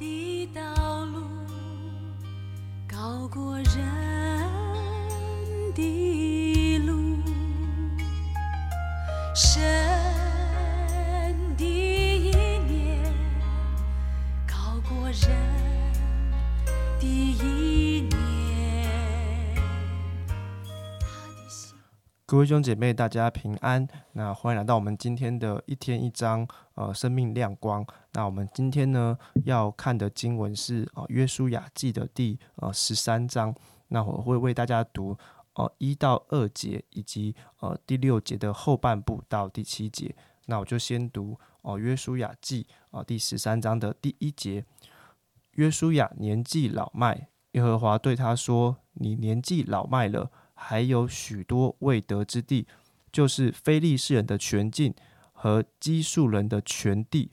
的道路高过人的路，各位兄姐妹，大家平安。那欢迎来到我们今天的一天一章，呃，生命亮光。那我们今天呢要看的经文是呃约书亚记的第呃十三章。那我会为大家读呃一到二节，以及呃第六节的后半部到第七节。那我就先读哦、约书亚记啊、呃第十三章的第一节。约书亚年纪老迈，耶和华对他说：“你年纪老迈了。”还有许多未得之地，就是非利士人的全境和基述人的全地。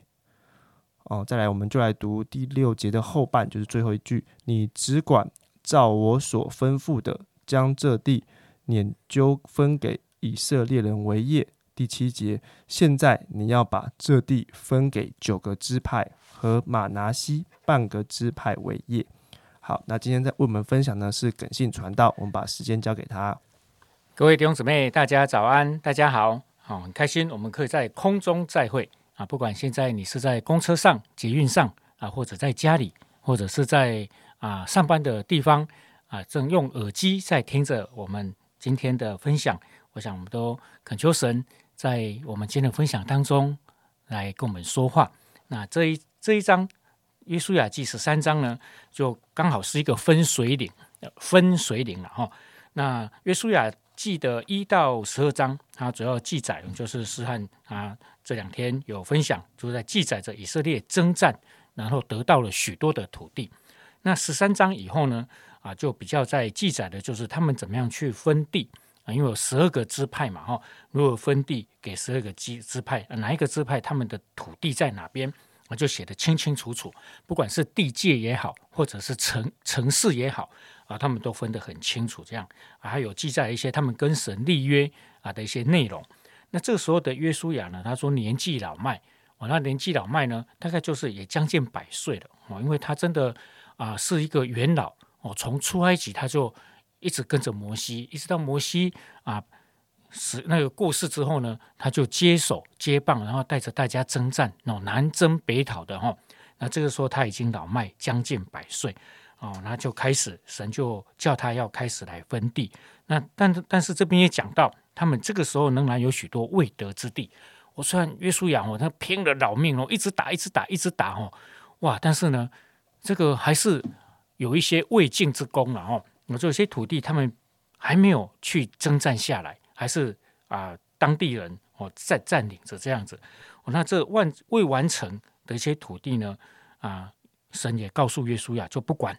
哦，再来，我们就来读第六节的后半，就是最后一句：你只管照我所吩咐的，将这地撵究分给以色列人为业。第七节，现在你要把这地分给九个支派和马拿西半个支派为业。好，那今天在为我们分享的是耿信传道，我们把时间交给他。各位弟兄姊妹，大家早安，大家好，好，很开心，我们可以在空中再会啊！不管现在你是在公车上、捷运上啊，或者在家里，或者是在啊上班的地方啊，正用耳机在听着我们今天的分享，我想我们都恳求神在我们今天的分享当中来跟我们说话。那这一这一章约书亚记十三章呢，就刚好是一个分水岭，分水岭了哈。那约书亚记的一到十二章，它主要记载就是诗汉啊这两天有分享，就是在记载着以色列征战，然后得到了许多的土地。那十三章以后呢，啊就比较在记载的就是他们怎么样去分地啊，因为有十二个支派嘛哈，如果分地给十二个支支派，哪一个支派他们的土地在哪边？啊，就写得清清楚楚，不管是地界也好，或者是城城市也好，啊，他们都分得很清楚。这样啊，还有记载一些他们跟神立约啊的一些内容。那这个时候的约书亚呢，他说年纪老迈，哦，那年纪老迈呢，大概就是也将近百岁了哦，因为他真的啊是一个元老哦，从出埃及他就一直跟着摩西，一直到摩西啊。死那个过世之后呢，他就接手接棒，然后带着大家征战，哦，南征北讨的哈。那这个时候他已经老迈，将近百岁哦，那就开始神就叫他要开始来分地。那但但是这边也讲到，他们这个时候仍然有许多未得之地。我虽然约书亚哦，他拼了老命哦，一直打，一直打，一直打哦，哇！但是呢，这个还是有一些未尽之功了哦。我说有些土地他们还没有去征战下来。还是啊，当地人哦在占领着这样子，哦，那这万未完成的一些土地呢，啊，神也告诉约书亚，就不管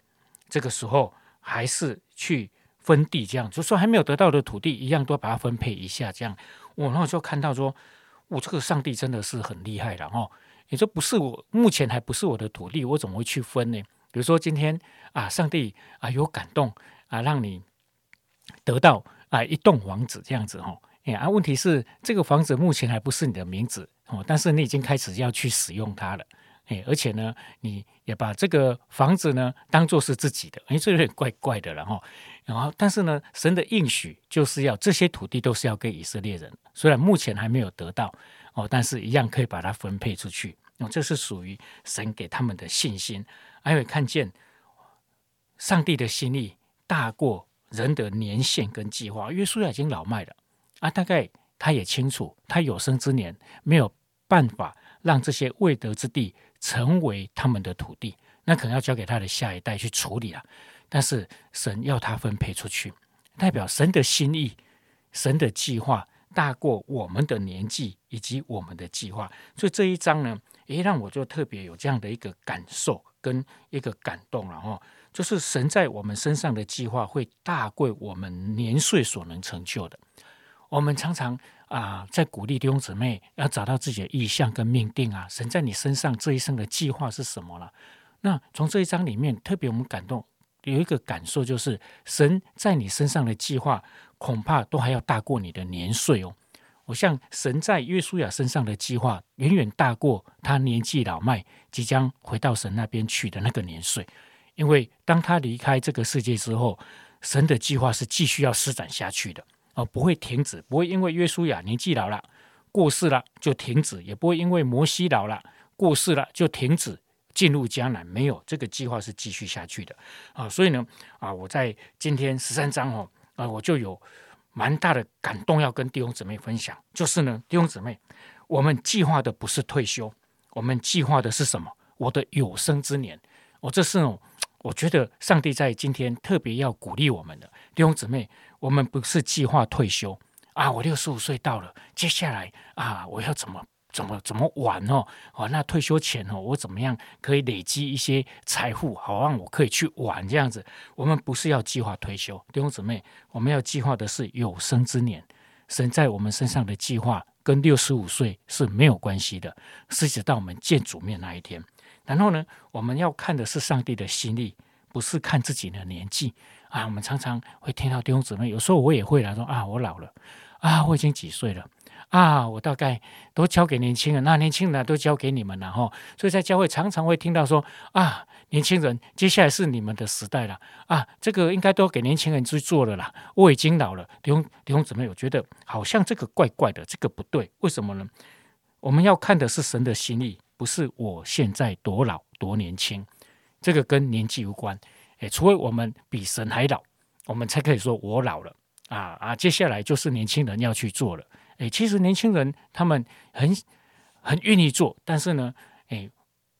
这个时候还是去分地，这样就说还没有得到的土地，一样都把它分配一下，这样，我然后就看到说，我这个上帝真的是很厉害了哦，你说不是我目前还不是我的土地，我怎么会去分呢？比如说今天啊，上帝啊有感动啊，让你得到。啊，一栋房子这样子哈，哎啊，问题是这个房子目前还不是你的名字哦，但是你已经开始要去使用它了，哎，而且呢，你也把这个房子呢当做是自己的，哎，这有点怪怪的了哈。然后，但是呢，神的应许就是要这些土地都是要给以色列人，虽然目前还没有得到哦，但是一样可以把它分配出去哦，这是属于神给他们的信心，还有看见上帝的心意大过。人的年限跟计划，约书亚已经老迈了啊，大概他也清楚，他有生之年没有办法让这些未得之地成为他们的土地，那可能要交给他的下一代去处理了。但是神要他分配出去，代表神的心意、神的计划大过我们的年纪以及我们的计划。所以这一章呢，也，让我就特别有这样的一个感受跟一个感动了哈。就是神在我们身上的计划会大过我们年岁所能成就的。我们常常啊，在鼓励弟兄姊妹要找到自己的意向跟命定啊。神在你身上这一生的计划是什么了？那从这一章里面，特别我们感动有一个感受，就是神在你身上的计划恐怕都还要大过你的年岁哦。我像神在约书亚身上的计划，远远大过他年纪老迈，即将回到神那边去的那个年岁。因为当他离开这个世界之后，神的计划是继续要施展下去的，哦，不会停止，不会因为约书亚年纪老了过世了就停止，也不会因为摩西老了过世了就停止进入迦南。没有，这个计划是继续下去的啊。所以呢，啊，我在今天十三章哦，啊，我就有。蛮大的感动要跟弟兄姊妹分享，就是呢，弟兄姊妹，我们计划的不是退休，我们计划的是什么？我的有生之年，我这是哦，我觉得上帝在今天特别要鼓励我们的弟兄姊妹，我们不是计划退休啊，我六十五岁到了，接下来啊，我要怎么？怎么怎么玩哦？哦，那退休前哦，我怎么样可以累积一些财富，好让我可以去玩这样子？我们不是要计划退休，弟兄姊妹，我们要计划的是有生之年。神在我们身上的计划跟六十五岁是没有关系的，是直到我们见主面那一天。然后呢，我们要看的是上帝的心意，不是看自己的年纪啊。我们常常会听到弟兄姊妹，有时候我也会来说啊，我老了啊，我已经几岁了。啊，我大概都交给年轻人，那年轻人都交给你们了哈。所以在教会常常会听到说啊，年轻人，接下来是你们的时代了啊，这个应该都给年轻人去做了啦。我已经老了，弟兄弟兄姊妹，我觉得好像这个怪怪的，这个不对，为什么呢？我们要看的是神的心意，不是我现在多老多年轻，这个跟年纪无关。诶，除非我们比神还老，我们才可以说我老了啊啊，接下来就是年轻人要去做了。哎，其实年轻人他们很很愿意做，但是呢，哎，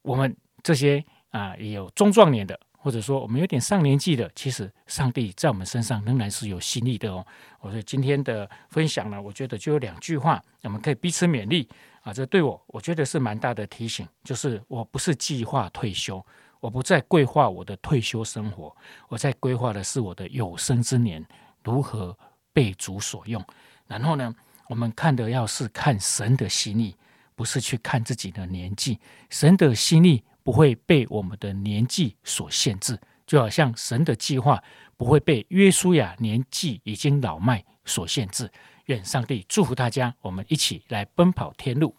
我们这些啊也有中壮年的，或者说我们有点上年纪的，其实上帝在我们身上仍然是有心意的哦。我说今天的分享呢，我觉得就有两句话，我们可以彼此勉励啊。这对我，我觉得是蛮大的提醒，就是我不是计划退休，我不再规划我的退休生活，我在规划的是我的有生之年如何被主所用，然后呢？我们看的要是看神的心意，不是去看自己的年纪。神的心意不会被我们的年纪所限制，就好像神的计划不会被约书亚年纪已经老迈所限制。愿上帝祝福大家，我们一起来奔跑天路。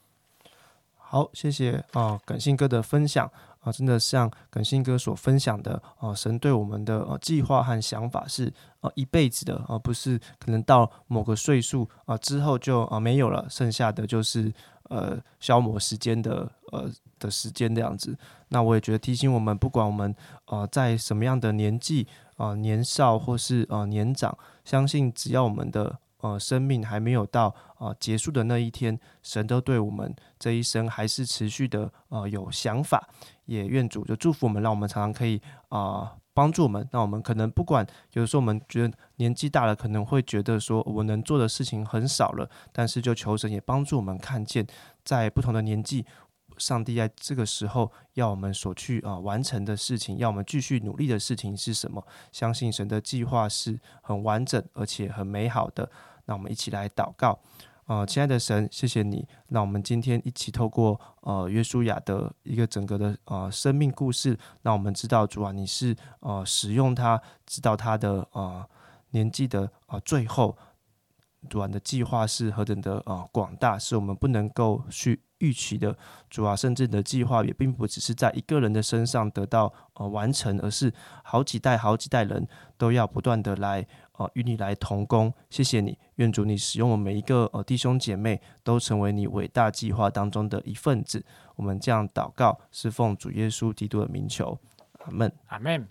好，谢谢啊，感谢哥的分享。啊，真的像耿新哥所分享的，啊，神对我们的呃计划和想法是呃一辈子的，而不是可能到某个岁数啊之后就啊没有了，剩下的就是呃消磨时间的呃的时间这样子。那我也觉得提醒我们，不管我们呃在什么样的年纪啊，年少或是呃年长，相信只要我们的。呃，生命还没有到啊结束的那一天，神都对我们这一生还是持续的呃有想法，也愿主就祝福我们，让我们常常可以啊帮助我们。那我们可能不管有的时候我们觉得年纪大了，可能会觉得说我能做的事情很少了，但是就求神也帮助我们看见，在不同的年纪。上帝在这个时候要我们所去啊完成的事情，要我们继续努力的事情是什么？相信神的计划是很完整而且很美好的。那我们一起来祷告呃，亲爱的神，谢谢你，那我们今天一起透过呃约书亚的一个整个的呃生命故事，让我们知道主啊，你是呃使用他，知道他的呃年纪的啊最后。主啊，的计划是何等的啊广大，是我们不能够去预期的。主啊，甚至你的计划也并不只是在一个人的身上得到呃完成，而是好几代、好几代人都要不断的来呃与你来同工。谢谢你，愿主你使用我们每一个呃弟兄姐妹都成为你伟大计划当中的一份子。我们这样祷告，是奉主耶稣基督的名求，阿门，阿门。